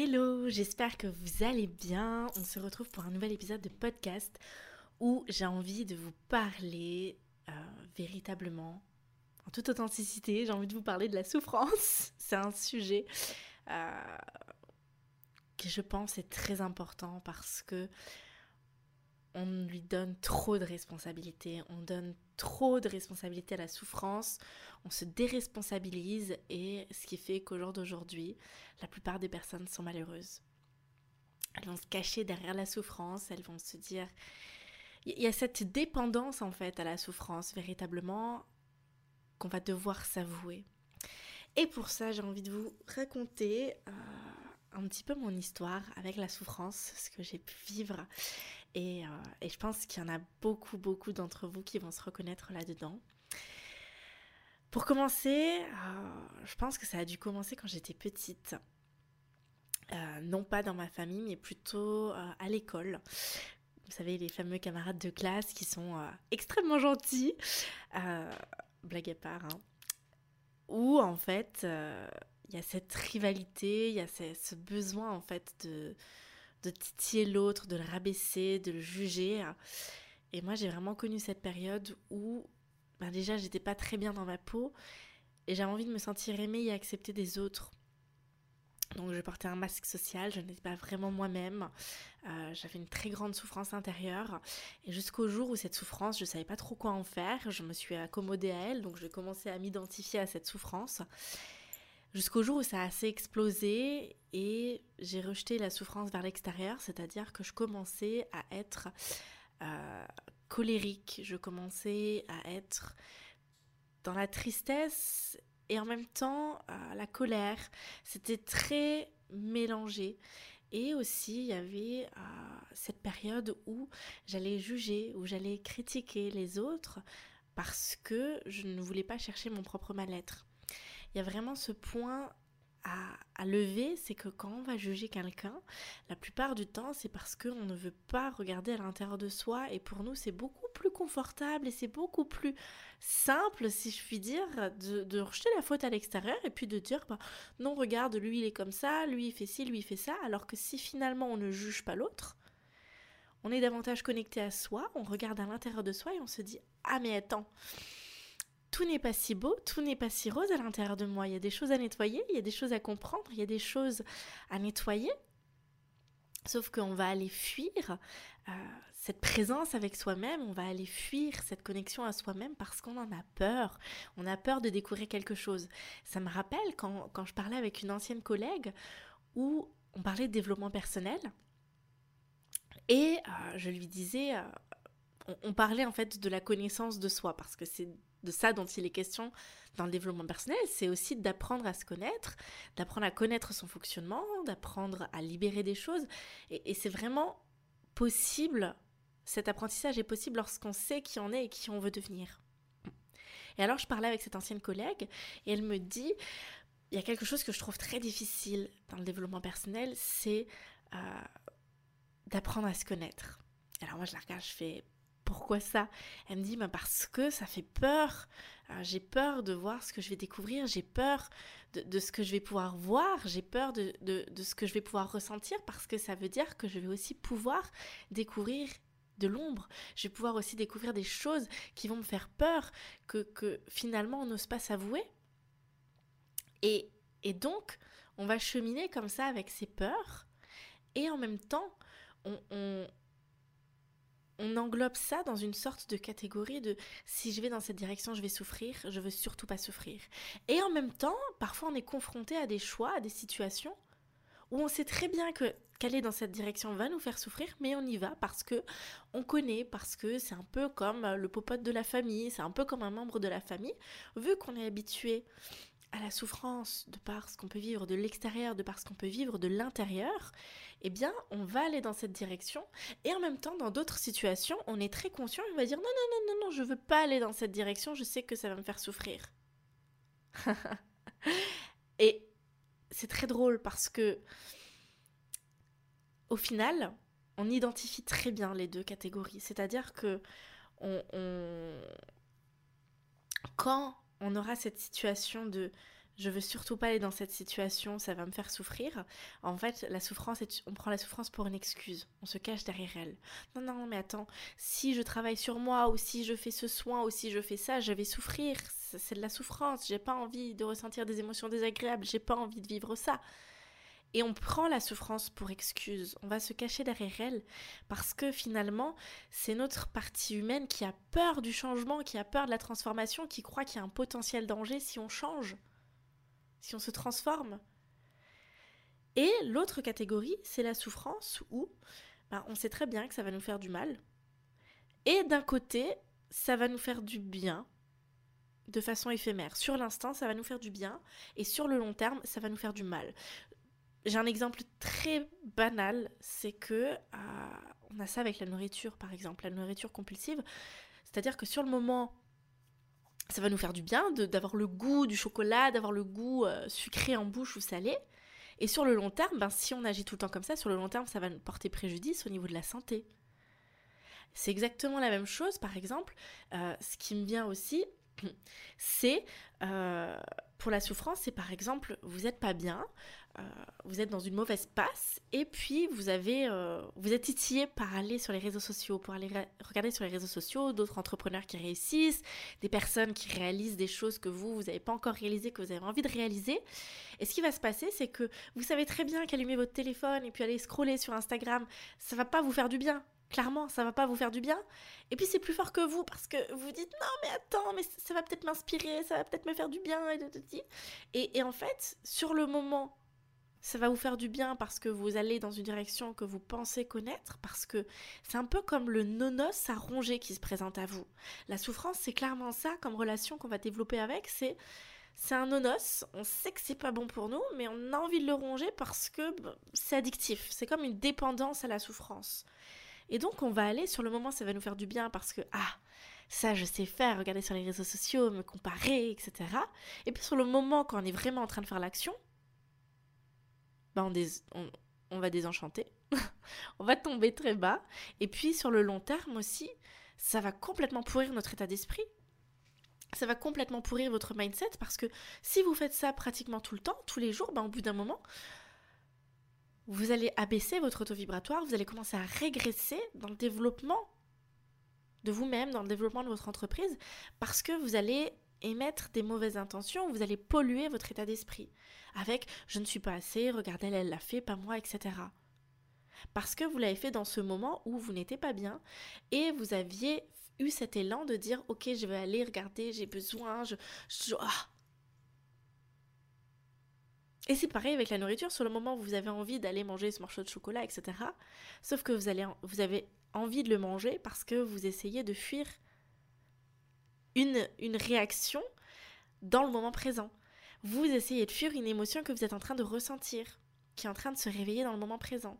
Hello, j'espère que vous allez bien. On se retrouve pour un nouvel épisode de podcast où j'ai envie de vous parler euh, véritablement, en toute authenticité, j'ai envie de vous parler de la souffrance. C'est un sujet euh, que je pense est très important parce que on lui donne trop de responsabilités, on donne trop de responsabilités à la souffrance, on se déresponsabilise et ce qui fait qu'au jour d'aujourd'hui, la plupart des personnes sont malheureuses. Elles vont se cacher derrière la souffrance, elles vont se dire... Il y a cette dépendance en fait à la souffrance véritablement qu'on va devoir s'avouer. Et pour ça, j'ai envie de vous raconter euh, un petit peu mon histoire avec la souffrance, ce que j'ai pu vivre euh, et, je pense qu'il y en a beaucoup, beaucoup d'entre vous qui vont se reconnaître là-dedans. Pour commencer, euh, je pense que ça a dû commencer quand j'étais petite. Euh, non pas dans ma famille, mais plutôt à l'école. Vous savez, les fameux camarades de classe qui sont extrêmement gentils, blague à part, hein. où en fait, il y a cette rivalité, il y a ce besoin en fait de, de titiller l'autre, de le rabaisser, de le juger. Et moi, j'ai vraiment connu cette période où ben déjà, j'étais pas très bien dans ma peau et j'avais envie de me sentir aimée et acceptée des autres. Donc je portais un masque social, je n'étais pas vraiment moi-même, euh, j'avais une très grande souffrance intérieure et jusqu'au jour où cette souffrance, je ne savais pas trop quoi en faire, je me suis accommodée à elle, donc je commençais à m'identifier à cette souffrance Jusqu'au jour où ça a assez explosé et j'ai rejeté la souffrance vers l'extérieur, c'est-à-dire que je commençais à être euh, colérique, je commençais à être dans la tristesse et en même temps euh, la colère. C'était très mélangé. Et aussi, il y avait euh, cette période où j'allais juger, où j'allais critiquer les autres parce que je ne voulais pas chercher mon propre mal-être il y a vraiment ce point à, lever, c'est que quand on va juger quelqu'un, la plupart du temps, c'est parce qu'on ne veut pas regarder à l'intérieur de soi. Et pour nous, c'est beaucoup plus confortable et c'est beaucoup plus simple, si je puis dire, de, rejeter la faute à l'extérieur et puis de dire, bah, non, regarde, lui, il est comme ça, lui, il fait ci, lui, il fait ça. Alors que si finalement on ne juge pas l'autre, on est davantage connecté à soi, on regarde à l'intérieur de soi et on se dit, ah mais attends, tout n'est pas si beau, tout n'est pas si rose à l'intérieur de moi. Il y a des choses à nettoyer, il y a des choses à comprendre, il y a des choses à nettoyer. Sauf qu'on va aller fuir euh, cette présence avec soi-même, on va aller fuir cette connexion à soi-même parce qu'on en a peur. On a peur de découvrir quelque chose. Ça me rappelle quand, je parlais avec une ancienne collègue où on parlait de développement personnel et euh, je lui disais, euh, on, parlait en fait de la connaissance de soi parce que c'est de ça dont il est question dans le développement personnel, c'est aussi d'apprendre à se connaître, d'apprendre à connaître son fonctionnement, d'apprendre à libérer des choses. Et, c'est vraiment possible, cet apprentissage est possible lorsqu'on sait qui on est et qui on veut devenir. Et alors je parlais avec cette ancienne collègue et elle me dit, il y a quelque chose que je trouve très difficile dans le développement personnel, c'est euh, d'apprendre à se connaître. Alors moi je la regarde, je fais pourquoi ça? Elle me dit bah parce que ça fait peur. J'ai peur de voir ce que je vais découvrir, j'ai peur de, ce que je vais pouvoir voir, j'ai peur de, ce que je vais pouvoir ressentir parce que ça veut dire que je vais aussi pouvoir découvrir de l'ombre. Je vais pouvoir aussi découvrir des choses qui vont me faire peur, que, que finalement on n'ose pas s'avouer. Et, et donc, on va cheminer comme ça avec ces peurs et en même temps, on, on englobe ça dans une sorte de catégorie de si je vais dans cette direction, je vais souffrir, je veux surtout pas souffrir. Et en même temps, parfois on est confronté à des choix, à des situations où on sait très bien que qu'aller dans cette direction va nous faire souffrir, mais on y va parce que on connaît, parce que c'est un peu comme le popote de la famille, c'est un peu comme un membre de la famille. Vu qu'on est habitué à la souffrance de par ce qu'on peut vivre de l'extérieur, de par ce qu'on peut vivre de l'intérieur, eh bien, on va aller dans cette direction. Et en même temps, dans d'autres situations, on est très conscient, on va dire non, non, non, non, non, je veux pas aller dans cette direction, je sais que ça va me faire souffrir. et c'est très drôle parce que, au final, on identifie très bien les deux catégories. C'est-à-dire que quand on aura cette situation de je veux surtout pas aller dans cette situation, ça va me faire souffrir. En fait, la souffrance, on prend la souffrance pour une excuse. On se cache derrière elle. Non, non, mais attends, si je travaille sur moi, ou si je fais ce soin, ou si je fais ça, je vais souffrir. C'est de la souffrance. J'ai pas envie de ressentir des émotions désagréables. J'ai pas envie de vivre ça. Et on prend la souffrance pour excuse, on va se cacher derrière elle, parce que finalement, c'est notre partie humaine qui a peur du changement, qui a peur de la transformation, qui croit qu'il y a un potentiel danger si on change, si on se transforme. Et l'autre catégorie, c'est la souffrance où ben, on sait très bien que ça va nous faire du mal. Et d'un côté, ça va nous faire du bien de façon éphémère. Sur l'instant, ça va nous faire du bien, et sur le long terme, ça va nous faire du mal. J'ai un exemple très banal, c'est que euh, on a ça avec la nourriture par exemple, la nourriture compulsive. C'est-à-dire que sur le moment, ça va nous faire du bien d'avoir le goût du chocolat, d'avoir le goût euh, sucré en bouche ou salé. Et sur le long terme, ben, si on agit tout le temps comme ça, sur le long terme, ça va nous porter préjudice au niveau de la santé. C'est exactement la même chose, par exemple, euh, ce qui me vient aussi, c'est pour la souffrance, c'est par exemple, vous n'êtes pas bien, euh, vous êtes dans une mauvaise passe et puis vous avez euh, vous êtes titillé par aller sur les réseaux sociaux, pour aller regarder sur les réseaux sociaux d'autres entrepreneurs qui réussissent, des personnes qui réalisent des choses que vous vous n'avez pas encore réalisées, que vous avez envie de réaliser. Et ce qui va se passer, c'est que vous savez très bien qu'allumer votre téléphone et puis aller scroller sur Instagram, ça va pas vous faire du bien. Clairement, ça va pas vous faire du bien. Et puis c'est plus fort que vous parce que vous dites non mais attends, mais ça va peut-être m'inspirer, ça va peut-être me faire du bien. Et, et en fait, sur le moment ça va vous faire du bien parce que vous allez dans une direction que vous pensez connaître, parce que c'est un peu comme le nonos à ronger qui se présente à vous. La souffrance, c'est clairement ça comme relation qu'on va développer avec, c'est c'est un nonos, on sait que c'est pas bon pour nous, mais on a envie de le ronger parce que c'est addictif, c'est comme une dépendance à la souffrance. Et donc on va aller, sur le moment ça va nous faire du bien parce que, ah, ça je sais faire, regarder sur les réseaux sociaux, me comparer, etc. Et puis sur le moment quand on est vraiment en train de faire l'action, ben, on, va désenchanter, on va tomber très bas, et puis sur le long terme aussi, ça va complètement pourrir notre état d'esprit. Ça va complètement pourrir votre mindset parce que si vous faites ça pratiquement tout le temps, tous les jours, ben, au bout d'un moment, vous allez abaisser votre auto vibratoire, vous allez commencer à régresser dans le développement de vous-même, dans le développement de votre entreprise, parce que vous allez émettre des mauvaises intentions, vous allez polluer votre état d'esprit avec je ne suis pas assez, regardez, elle l'a fait, pas moi, etc. Parce que vous l'avez fait dans ce moment où vous n'étiez pas bien et vous aviez eu cet élan de dire ok, je vais aller regarder, j'ai besoin, je. Ah. Et c'est pareil avec la nourriture, sur le moment où vous avez envie d'aller manger ce morceau de chocolat, etc. Sauf que vous, avez envie de le manger parce que vous essayez de fuir une réaction dans le moment présent vous essayez de fuir une émotion que vous êtes en train de ressentir, qui est en train de se réveiller dans le moment présent.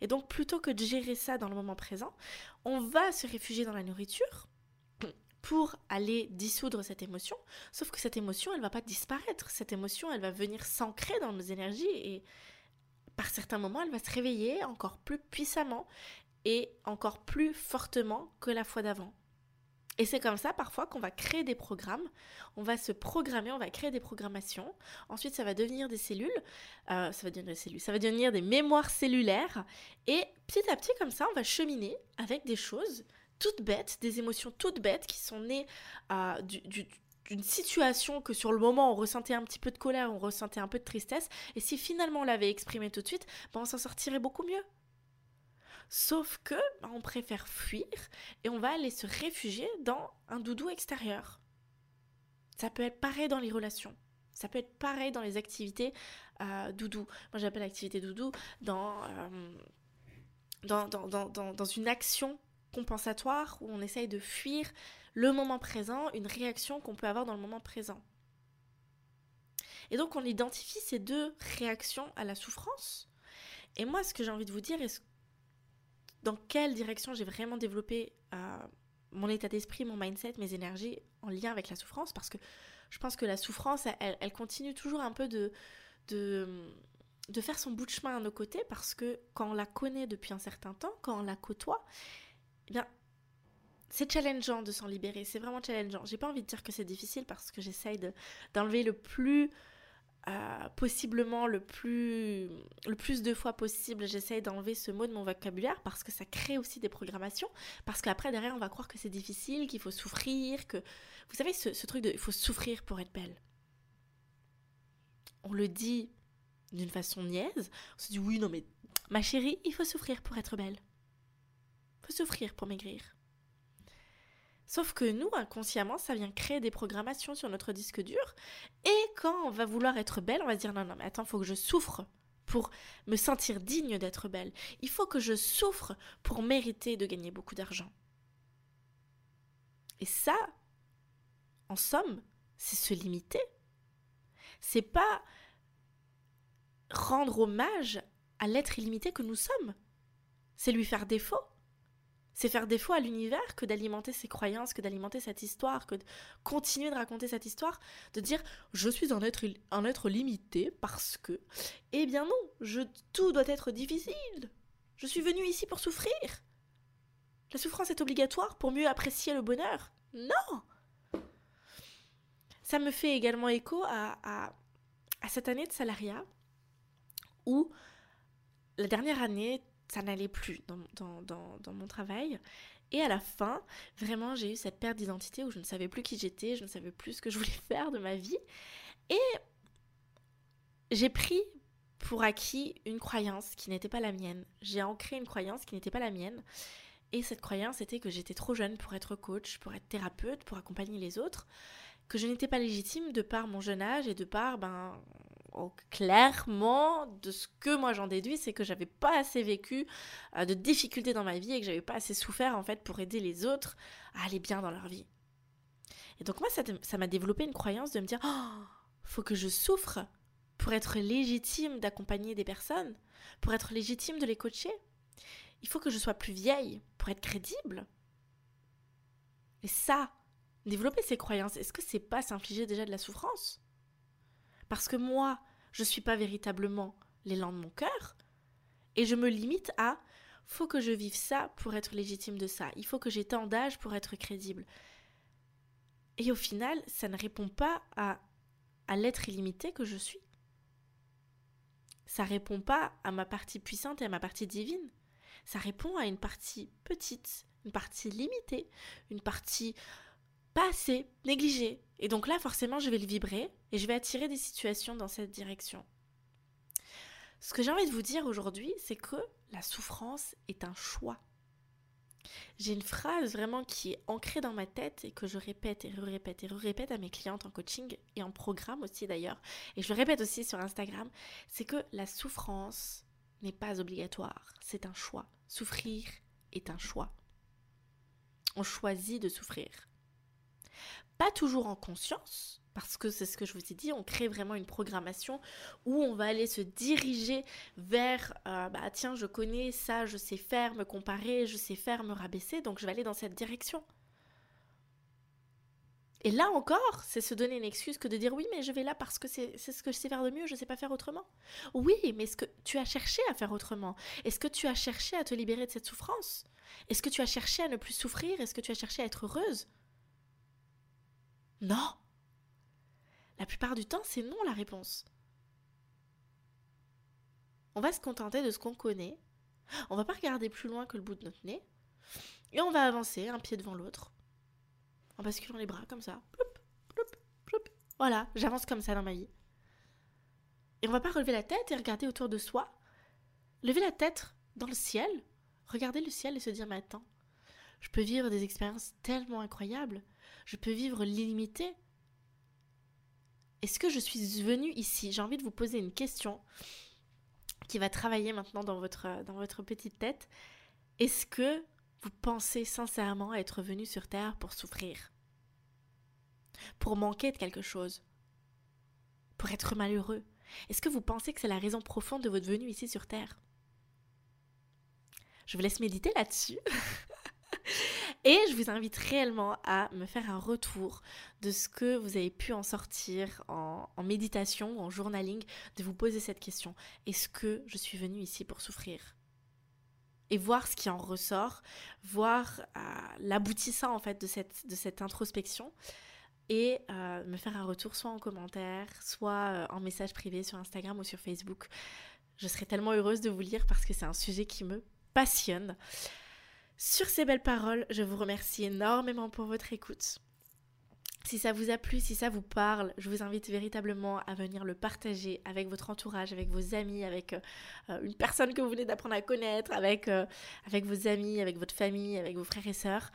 Et donc plutôt que de gérer ça dans le moment présent, on va se réfugier dans la nourriture pour aller dissoudre cette émotion, sauf que cette émotion, elle va pas disparaître, cette émotion, elle va venir s'ancrer dans nos énergies et par certains moments, elle va se réveiller encore plus puissamment et encore plus fortement que la fois d'avant. Et c'est comme ça parfois qu'on va créer des programmes, on va se programmer, on va créer des programmations, ensuite ça va devenir des cellules, euh, ça va devenir des cellules, ça va devenir des mémoires cellulaires, et petit à petit comme ça on va cheminer avec des choses toutes bêtes, des émotions toutes bêtes qui sont nées euh, d'une situation que sur le moment on ressentait un petit peu de colère, on ressentait un peu de tristesse, et si finalement on l'avait exprimé tout de suite, ben on s'en sortirait beaucoup mieux. Sauf que bah, on préfère fuir et on va aller se réfugier dans un doudou extérieur. Ça peut être pareil dans les relations. Ça peut être pareil dans les activités euh, doudou. Moi j'appelle activité doudou euh, dans une action compensatoire où on essaye de fuir le moment présent, une réaction qu'on peut avoir dans le moment présent. Et donc on identifie ces deux réactions à la souffrance. Et moi, ce que j'ai envie de vous dire, est dans quelle direction j'ai vraiment développé euh, mon état d'esprit, mon mindset, mes énergies en lien avec la souffrance, parce que je pense que la souffrance, elle, continue toujours un peu de, de, de, faire son bout de chemin à nos côtés, parce que quand on la connaît depuis un certain temps, quand on la côtoie, eh bien, c'est challengeant de s'en libérer, c'est vraiment challengeant. J'ai pas envie de dire que c'est difficile parce que j'essaye d'enlever le plus euh, possiblement le plus, le plus de fois possible, j'essaye d'enlever ce mot de mon vocabulaire parce que ça crée aussi des programmations. Parce qu'après, derrière, on va croire que c'est difficile, qu'il faut souffrir, que. Vous savez, ce, ce truc de il faut souffrir pour être belle. On le dit d'une façon niaise. On se dit oui, non, mais ma chérie, il faut souffrir pour être belle. Souffrir pour maigrir. Sauf que nous, inconsciemment, ça vient créer des programmations sur notre disque dur. Et quand on va vouloir être belle, on va dire non, non, mais attends, faut que je souffre pour me sentir digne d'être belle. Il faut que je souffre pour mériter de gagner beaucoup d'argent. Et ça, en somme, c'est se limiter. C'est pas rendre hommage à l'être illimité que nous sommes. C'est lui faire défaut. C'est faire défaut à l'univers que d'alimenter ses croyances, que d'alimenter cette histoire, que de continuer de raconter cette histoire, de dire je suis un être, limité parce que. Eh bien non, tout doit être difficile. Je suis venu ici pour souffrir. La souffrance est obligatoire pour mieux apprécier le bonheur. Non Ça me fait également écho à cette année de salariat où la dernière année, ça n'allait plus dans, dans, mon travail. Et à la fin, vraiment, j'ai eu cette perte d'identité où je ne savais plus qui j'étais, je ne savais plus ce que je voulais faire de ma vie. Et j'ai pris pour acquis une croyance qui n'était pas la mienne. J'ai ancré une croyance qui n'était pas la mienne. Et cette croyance était que j'étais trop jeune pour être coach, pour être thérapeute, pour accompagner les autres, que je n'étais pas légitime de par mon jeune âge et de par ben, clairement, de ce que moi j'en déduis, c'est que j'avais pas assez vécu euh, de difficultés dans ma vie et que j'avais pas assez souffert en fait pour aider les autres à aller bien dans leur vie. Et donc moi, ça m'a développé une croyance de me dire, oh, faut que je souffre pour être légitime d'accompagner des personnes, pour être légitime de les coacher. Il faut que je sois plus vieille pour être crédible. Et ça, développer ces croyances, est-ce que c'est pas s'infliger déjà de la souffrance? Parce que moi, je ne suis pas véritablement l'élan de mon cœur. Et je me limite à faut que je vive ça pour être légitime de ça. Il faut que j'ai tant d'âge pour être crédible. Et au final, ça ne répond pas à, à l'être illimité que je suis. Ça répond pas à ma partie puissante et à ma partie divine. Ça répond à une partie petite, une partie limitée, une partie pas assez, négligée. Et donc là, forcément, je vais le vibrer et je vais attirer des situations dans cette direction. Ce que j'ai envie de vous dire aujourd'hui, c'est que la souffrance est un choix. J'ai une phrase vraiment qui est ancrée dans ma tête et que je répète et répète et répète à mes clientes en coaching et en programme aussi d'ailleurs. Et je le répète aussi sur Instagram, c'est que la souffrance n'est pas obligatoire, c'est un choix. Souffrir est un choix. On choisit de souffrir pas toujours en conscience, parce que c'est ce que je vous ai dit, on crée vraiment une programmation où on va aller se diriger vers, euh, bah tiens, je connais ça, je sais faire, me comparer, je sais faire, me rabaisser, donc je vais aller dans cette direction. Et là encore, c'est se donner une excuse que de dire oui, mais je vais là parce que c'est ce que je sais faire de mieux, je ne sais pas faire autrement. Oui, mais est-ce que tu as cherché à faire autrement? Est-ce que tu as cherché à te libérer de cette souffrance? Est-ce que tu as cherché à ne plus souffrir? Est-ce que tu as cherché à être heureuse? Non. La plupart du temps, c'est non la réponse. On va se contenter de ce qu'on connaît. On va pas regarder plus loin que le bout de notre nez. Et on va avancer un pied devant l'autre. En basculant les bras comme ça. Voilà, j'avance comme ça dans ma vie. Et on va pas relever la tête et regarder autour de soi. Lever la tête dans le ciel. Regarder le ciel et se dire, mais attends, je peux vivre des expériences tellement incroyables je peux vivre l'illimité. Est-ce que je suis venue ici? J'ai envie de vous poser une question qui va travailler maintenant dans votre, dans votre petite tête. Est-ce que vous pensez sincèrement être venu sur Terre pour souffrir? Pour manquer de quelque chose? Pour être malheureux? Est-ce que vous pensez que c'est la raison profonde de votre venue ici sur Terre? Je vous laisse méditer là-dessus. Et je vous invite réellement à me faire un retour de ce que vous avez pu en sortir en, méditation en journaling, de vous poser cette question. Est-ce que je suis venue ici pour souffrir? Et voir ce qui en ressort, voir euh, l'aboutissant en fait de cette, de cette introspection et euh, me faire un retour soit en commentaire, soit euh, en message privé sur Instagram ou sur Facebook. Je serais tellement heureuse de vous lire parce que c'est un sujet qui me passionne. Sur ces belles paroles, je vous remercie énormément pour votre écoute. Si ça vous a plu, si ça vous parle, je vous invite véritablement à venir le partager avec votre entourage, avec vos amis, avec euh, une personne que vous venez d'apprendre à connaître, avec, euh, avec vos amis, avec votre famille, avec vos frères et sœurs.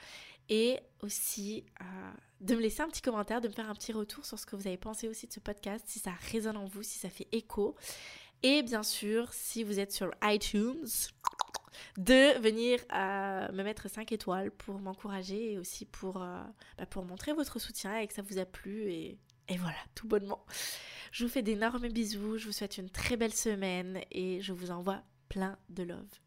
Et aussi euh, de me laisser un petit commentaire, de me faire un petit retour sur ce que vous avez pensé aussi de ce podcast, si ça résonne en vous, si ça fait écho. Et bien sûr, si vous êtes sur iTunes, de venir euh, me mettre 5 étoiles pour m'encourager et aussi pour, euh, bah, pour montrer votre soutien et que ça vous a plu. Et voilà, tout bonnement. Je vous fais d'énormes bisous, je vous souhaite une très belle semaine et je vous envoie plein de love.